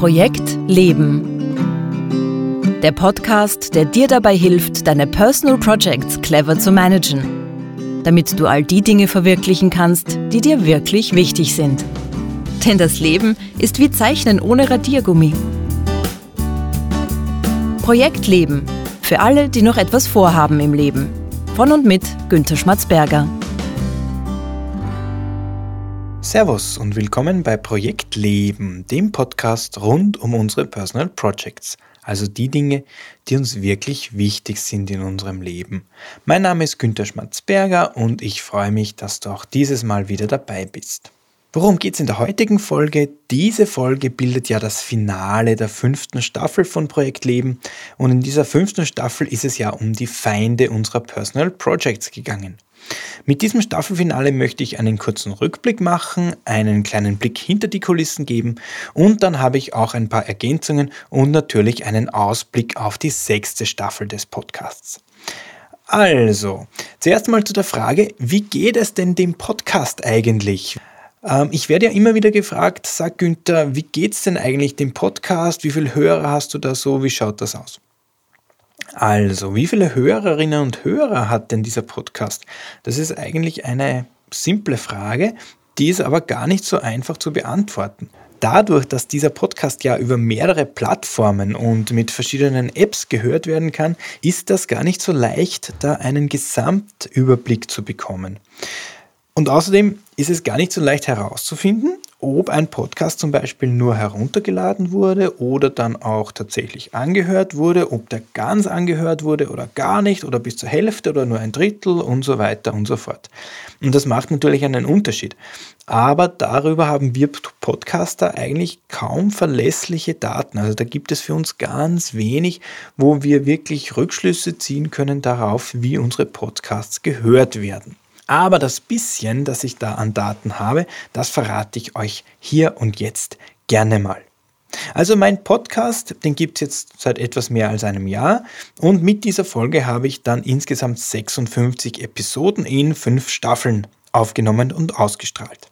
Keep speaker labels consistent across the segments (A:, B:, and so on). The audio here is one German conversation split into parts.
A: Projekt Leben. Der Podcast, der dir dabei hilft, deine Personal Projects clever zu managen, damit du all die Dinge verwirklichen kannst, die dir wirklich wichtig sind. Denn das Leben ist wie Zeichnen ohne Radiergummi. Projekt Leben. Für alle, die noch etwas vorhaben im Leben. Von und mit Günter Schmatzberger.
B: Servus und willkommen bei Projekt Leben, dem Podcast rund um unsere Personal Projects, also die Dinge, die uns wirklich wichtig sind in unserem Leben. Mein Name ist Günter Schmatzberger und ich freue mich, dass du auch dieses Mal wieder dabei bist. Worum geht es in der heutigen Folge? Diese Folge bildet ja das Finale der fünften Staffel von Projekt Leben und in dieser fünften Staffel ist es ja um die Feinde unserer Personal Projects gegangen. Mit diesem Staffelfinale möchte ich einen kurzen Rückblick machen, einen kleinen Blick hinter die Kulissen geben und dann habe ich auch ein paar Ergänzungen und natürlich einen Ausblick auf die sechste Staffel des Podcasts. Also, zuerst mal zu der Frage, wie geht es denn dem Podcast eigentlich? Ähm, ich werde ja immer wieder gefragt, sag Günther, wie geht es denn eigentlich dem Podcast? Wie viele Hörer hast du da so? Wie schaut das aus? Also, wie viele Hörerinnen und Hörer hat denn dieser Podcast? Das ist eigentlich eine simple Frage, die ist aber gar nicht so einfach zu beantworten. Dadurch, dass dieser Podcast ja über mehrere Plattformen und mit verschiedenen Apps gehört werden kann, ist das gar nicht so leicht, da einen Gesamtüberblick zu bekommen. Und außerdem ist es gar nicht so leicht herauszufinden, ob ein Podcast zum Beispiel nur heruntergeladen wurde oder dann auch tatsächlich angehört wurde, ob der ganz angehört wurde oder gar nicht oder bis zur Hälfte oder nur ein Drittel und so weiter und so fort. Und das macht natürlich einen Unterschied. Aber darüber haben wir Podcaster eigentlich kaum verlässliche Daten. Also da gibt es für uns ganz wenig, wo wir wirklich Rückschlüsse ziehen können darauf, wie unsere Podcasts gehört werden. Aber das bisschen, das ich da an Daten habe, das verrate ich euch hier und jetzt gerne mal. Also mein Podcast, den gibt es jetzt seit etwas mehr als einem Jahr und mit dieser Folge habe ich dann insgesamt 56 Episoden in fünf Staffeln aufgenommen und ausgestrahlt.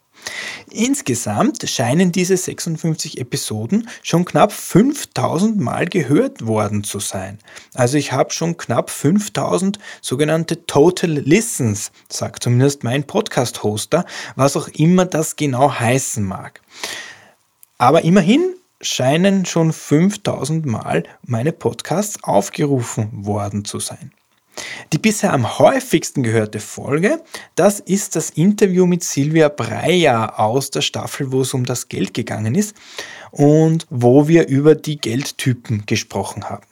B: Insgesamt scheinen diese 56 Episoden schon knapp 5000 Mal gehört worden zu sein. Also ich habe schon knapp 5000 sogenannte Total Listens, sagt zumindest mein Podcast-Hoster, was auch immer das genau heißen mag. Aber immerhin scheinen schon 5000 Mal meine Podcasts aufgerufen worden zu sein. Die bisher am häufigsten gehörte Folge, das ist das Interview mit Silvia Breyer aus der Staffel, wo es um das Geld gegangen ist und wo wir über die Geldtypen gesprochen haben.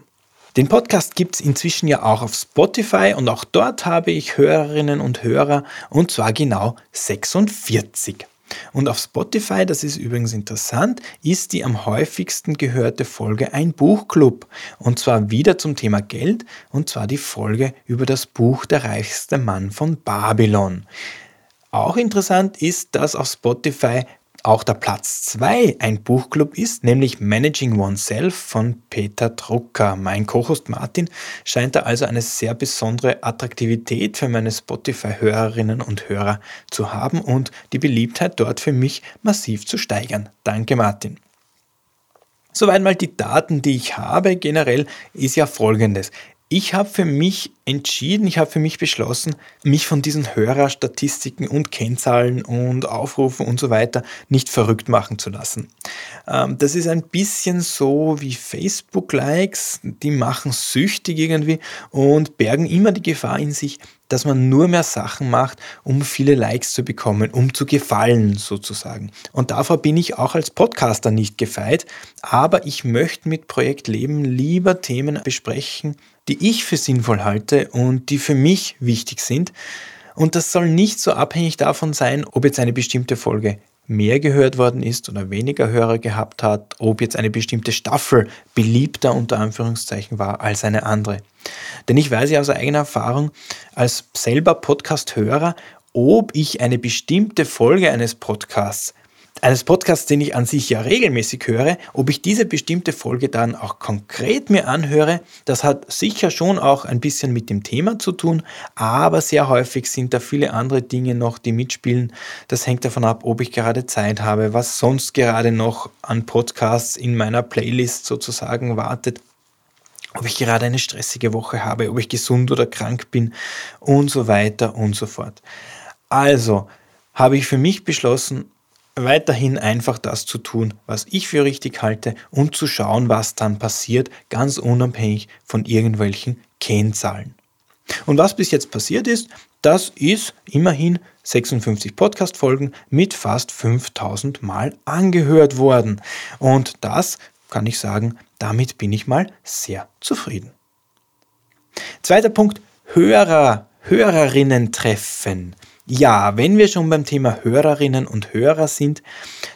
B: Den Podcast gibt es inzwischen ja auch auf Spotify und auch dort habe ich Hörerinnen und Hörer und zwar genau 46. Und auf Spotify, das ist übrigens interessant, ist die am häufigsten gehörte Folge ein Buchclub. Und zwar wieder zum Thema Geld, und zwar die Folge über das Buch Der reichste Mann von Babylon. Auch interessant ist, dass auf Spotify auch der Platz 2 ein Buchclub ist, nämlich Managing Oneself von Peter Drucker. Mein Co-Host Martin scheint da also eine sehr besondere Attraktivität für meine Spotify-Hörerinnen und Hörer zu haben und die Beliebtheit dort für mich massiv zu steigern. Danke Martin. Soweit mal die Daten, die ich habe. Generell ist ja folgendes. Ich habe für mich entschieden, ich habe für mich beschlossen, mich von diesen Hörerstatistiken und Kennzahlen und Aufrufen und so weiter nicht verrückt machen zu lassen. Ähm, das ist ein bisschen so wie Facebook-Likes, die machen süchtig irgendwie und bergen immer die Gefahr in sich, dass man nur mehr Sachen macht, um viele Likes zu bekommen, um zu gefallen sozusagen. Und davor bin ich auch als Podcaster nicht gefeit, aber ich möchte mit Projekt Leben lieber Themen besprechen, die ich für sinnvoll halte und die für mich wichtig sind. Und das soll nicht so abhängig davon sein, ob jetzt eine bestimmte Folge mehr gehört worden ist oder weniger Hörer gehabt hat, ob jetzt eine bestimmte Staffel beliebter unter Anführungszeichen war als eine andere. Denn ich weiß ja aus eigener Erfahrung als selber Podcast-Hörer, ob ich eine bestimmte Folge eines Podcasts eines Podcasts, den ich an sich ja regelmäßig höre, ob ich diese bestimmte Folge dann auch konkret mir anhöre, das hat sicher schon auch ein bisschen mit dem Thema zu tun, aber sehr häufig sind da viele andere Dinge noch, die mitspielen. Das hängt davon ab, ob ich gerade Zeit habe, was sonst gerade noch an Podcasts in meiner Playlist sozusagen wartet ob ich gerade eine stressige Woche habe, ob ich gesund oder krank bin und so weiter und so fort. Also habe ich für mich beschlossen, weiterhin einfach das zu tun, was ich für richtig halte und zu schauen, was dann passiert, ganz unabhängig von irgendwelchen Kennzahlen. Und was bis jetzt passiert ist, das ist immerhin 56 Podcast-Folgen mit fast 5000 Mal angehört worden. Und das kann ich sagen, damit bin ich mal sehr zufrieden. Zweiter Punkt, Hörer, Hörerinnen treffen. Ja, wenn wir schon beim Thema Hörerinnen und Hörer sind,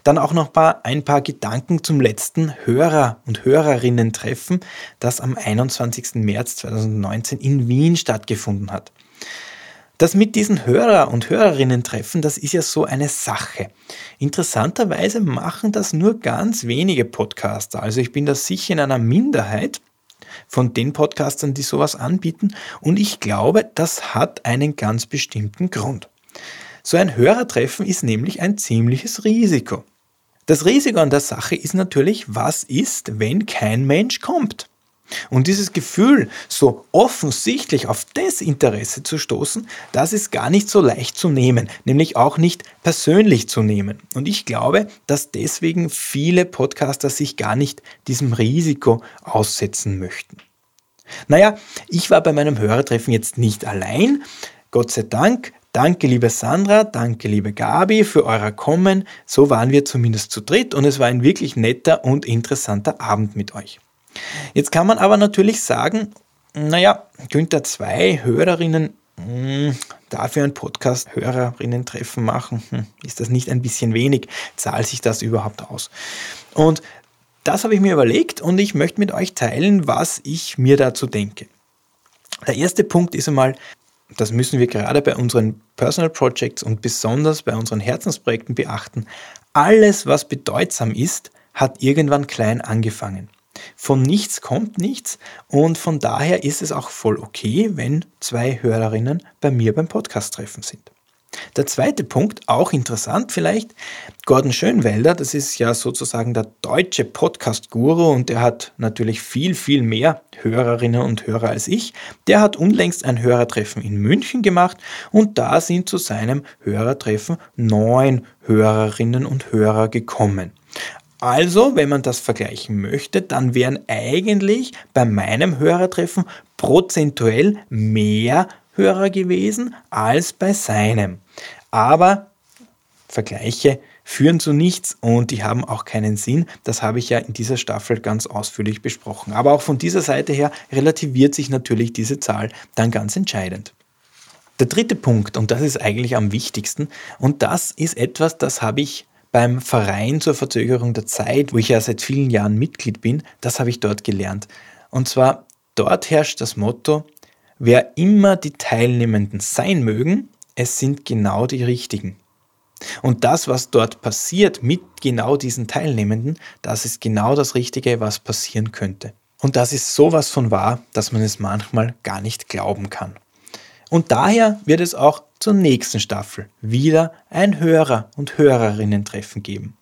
B: dann auch noch ein paar Gedanken zum letzten Hörer- und Hörerinnen-Treffen, das am 21. März 2019 in Wien stattgefunden hat. Das mit diesen Hörer- und Hörerinnen-Treffen, das ist ja so eine Sache. Interessanterweise machen das nur ganz wenige Podcaster. Also ich bin da sicher in einer Minderheit von den Podcastern, die sowas anbieten. Und ich glaube, das hat einen ganz bestimmten Grund. So ein Hörertreffen ist nämlich ein ziemliches Risiko. Das Risiko an der Sache ist natürlich, was ist, wenn kein Mensch kommt? Und dieses Gefühl, so offensichtlich auf Desinteresse zu stoßen, das ist gar nicht so leicht zu nehmen, nämlich auch nicht persönlich zu nehmen. Und ich glaube, dass deswegen viele Podcaster sich gar nicht diesem Risiko aussetzen möchten. Naja, ich war bei meinem Hörertreffen jetzt nicht allein. Gott sei Dank Danke, liebe Sandra, danke, liebe Gabi, für euer Kommen. So waren wir zumindest zu dritt und es war ein wirklich netter und interessanter Abend mit euch. Jetzt kann man aber natürlich sagen, naja, Günther zwei Hörerinnen, mh, hm, dafür ein Podcast Hörerinnen-Treffen machen, hm, ist das nicht ein bisschen wenig? Zahlt sich das überhaupt aus? Und das habe ich mir überlegt und ich möchte mit euch teilen, was ich mir dazu denke. Der erste Punkt ist einmal, das müssen wir gerade bei unseren Personal Projects und besonders bei unseren Herzensprojekten beachten. Alles, was bedeutsam ist, hat irgendwann klein angefangen. Von nichts kommt nichts und von daher ist es auch voll okay, wenn zwei Hörerinnen bei mir beim Podcast-Treffen sind. Der zweite Punkt, auch interessant vielleicht, Gordon Schönwelder, das ist ja sozusagen der deutsche Podcast-Guru und der hat natürlich viel, viel mehr Hörerinnen und Hörer als ich. Der hat unlängst ein Hörertreffen in München gemacht und da sind zu seinem Hörertreffen neun Hörerinnen und Hörer gekommen. Also, wenn man das vergleichen möchte, dann wären eigentlich bei meinem Hörertreffen prozentuell mehr Hörer gewesen als bei seinem. Aber Vergleiche führen zu nichts und die haben auch keinen Sinn. Das habe ich ja in dieser Staffel ganz ausführlich besprochen. Aber auch von dieser Seite her relativiert sich natürlich diese Zahl dann ganz entscheidend. Der dritte Punkt, und das ist eigentlich am wichtigsten, und das ist etwas, das habe ich beim Verein zur Verzögerung der Zeit, wo ich ja seit vielen Jahren Mitglied bin, das habe ich dort gelernt. Und zwar, dort herrscht das Motto, wer immer die Teilnehmenden sein mögen, es sind genau die richtigen. Und das, was dort passiert mit genau diesen Teilnehmenden, das ist genau das Richtige, was passieren könnte. Und das ist sowas von wahr, dass man es manchmal gar nicht glauben kann. Und daher wird es auch zur nächsten Staffel wieder ein Hörer- und Hörerinnen-Treffen geben.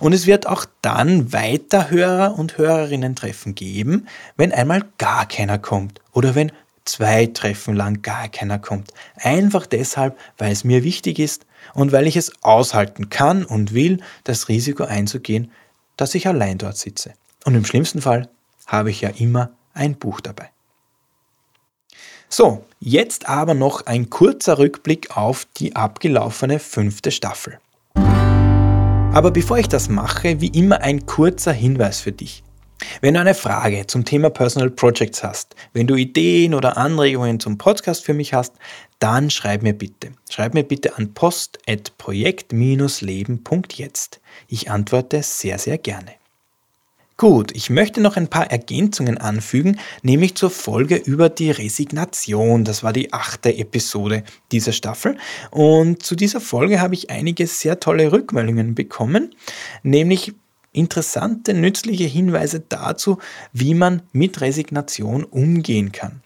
B: Und es wird auch dann weiter Hörer- und Hörerinnen-Treffen geben, wenn einmal gar keiner kommt oder wenn zwei Treffen lang gar keiner kommt. Einfach deshalb, weil es mir wichtig ist und weil ich es aushalten kann und will, das Risiko einzugehen, dass ich allein dort sitze. Und im schlimmsten Fall habe ich ja immer ein Buch dabei. So, jetzt aber noch ein kurzer Rückblick auf die abgelaufene fünfte Staffel. Aber bevor ich das mache, wie immer ein kurzer Hinweis für dich. Wenn du eine Frage zum Thema Personal Projects hast, wenn du Ideen oder Anregungen zum Podcast für mich hast, dann schreib mir bitte. Schreib mir bitte an post.projekt-leben.jetzt. Ich antworte sehr, sehr gerne. Gut, ich möchte noch ein paar Ergänzungen anfügen, nämlich zur Folge über die Resignation. Das war die achte Episode dieser Staffel. Und zu dieser Folge habe ich einige sehr tolle Rückmeldungen bekommen, nämlich interessante, nützliche Hinweise dazu, wie man mit Resignation umgehen kann.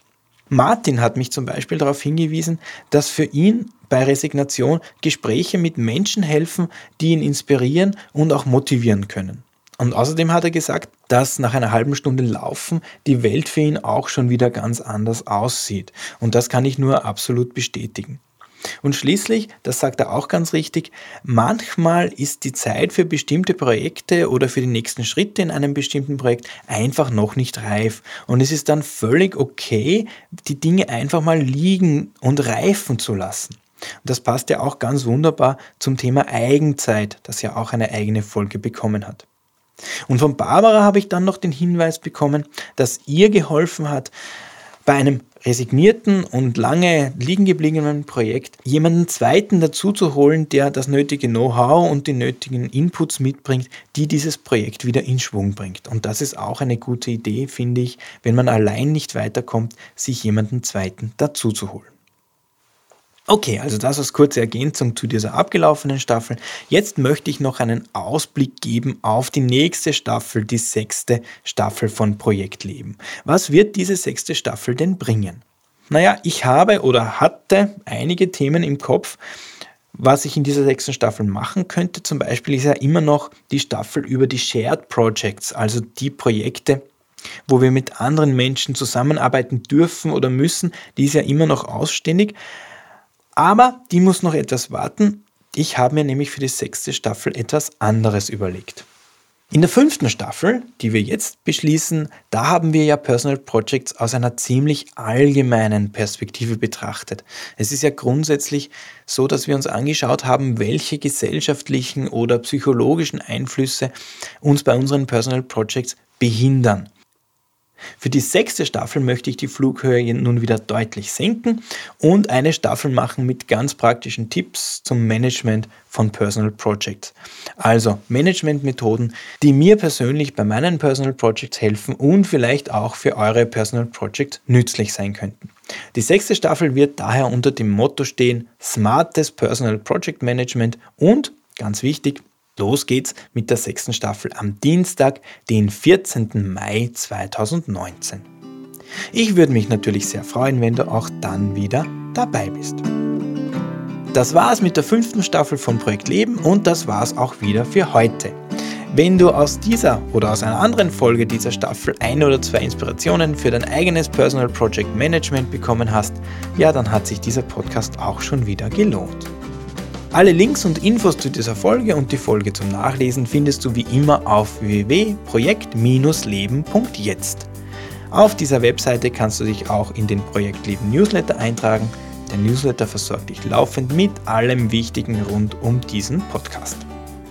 B: Martin hat mich zum Beispiel darauf hingewiesen, dass für ihn bei Resignation Gespräche mit Menschen helfen, die ihn inspirieren und auch motivieren können. Und außerdem hat er gesagt, dass nach einer halben Stunde Laufen die Welt für ihn auch schon wieder ganz anders aussieht. Und das kann ich nur absolut bestätigen. Und schließlich, das sagt er auch ganz richtig, manchmal ist die Zeit für bestimmte Projekte oder für die nächsten Schritte in einem bestimmten Projekt einfach noch nicht reif. Und es ist dann völlig okay, die Dinge einfach mal liegen und reifen zu lassen. Und das passt ja auch ganz wunderbar zum Thema Eigenzeit, das ja auch eine eigene Folge bekommen hat. Und von Barbara habe ich dann noch den Hinweis bekommen, dass ihr geholfen hat, bei einem resignierten und lange liegen gebliebenen Projekt jemanden zweiten dazu zu holen, der das nötige Know-how und die nötigen Inputs mitbringt, die dieses Projekt wieder in Schwung bringt. Und das ist auch eine gute Idee, finde ich, wenn man allein nicht weiterkommt, sich jemanden zweiten dazu zu holen. Okay, also das als kurze Ergänzung zu dieser abgelaufenen Staffel. Jetzt möchte ich noch einen Ausblick geben auf die nächste Staffel, die sechste Staffel von Projektleben. Was wird diese sechste Staffel denn bringen? Naja, ich habe oder hatte einige Themen im Kopf, was ich in dieser sechsten Staffel machen könnte. Zum Beispiel ist ja immer noch die Staffel über die Shared Projects, also die Projekte, wo wir mit anderen Menschen zusammenarbeiten dürfen oder müssen, die ist ja immer noch ausständig. Aber die muss noch etwas warten. Ich habe mir nämlich für die sechste Staffel etwas anderes überlegt. In der fünften Staffel, die wir jetzt beschließen, da haben wir ja Personal Projects aus einer ziemlich allgemeinen Perspektive betrachtet. Es ist ja grundsätzlich so, dass wir uns angeschaut haben, welche gesellschaftlichen oder psychologischen Einflüsse uns bei unseren Personal Projects behindern. Für die sechste Staffel möchte ich die Flughöhe nun wieder deutlich senken und eine Staffel machen mit ganz praktischen Tipps zum Management von Personal Projects. Also Managementmethoden, die mir persönlich bei meinen Personal Projects helfen und vielleicht auch für eure Personal Projects nützlich sein könnten. Die sechste Staffel wird daher unter dem Motto stehen Smartes Personal Project Management und, ganz wichtig, Los geht's mit der sechsten Staffel am Dienstag, den 14. Mai 2019. Ich würde mich natürlich sehr freuen, wenn du auch dann wieder dabei bist. Das war's mit der fünften Staffel von Projekt Leben und das war's auch wieder für heute. Wenn du aus dieser oder aus einer anderen Folge dieser Staffel ein oder zwei Inspirationen für dein eigenes Personal Project Management bekommen hast, ja, dann hat sich dieser Podcast auch schon wieder gelohnt. Alle Links und Infos zu dieser Folge und die Folge zum Nachlesen findest du wie immer auf www.projekt-leben.jetzt. Auf dieser Webseite kannst du dich auch in den Projektleben Newsletter eintragen. Der Newsletter versorgt dich laufend mit allem Wichtigen rund um diesen Podcast.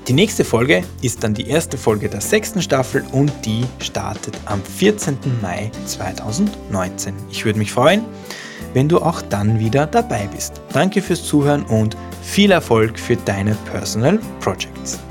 B: Die nächste Folge ist dann die erste Folge der sechsten Staffel und die startet am 14. Mai 2019. Ich würde mich freuen, wenn du auch dann wieder dabei bist. Danke fürs Zuhören und viel Erfolg für deine Personal Projects.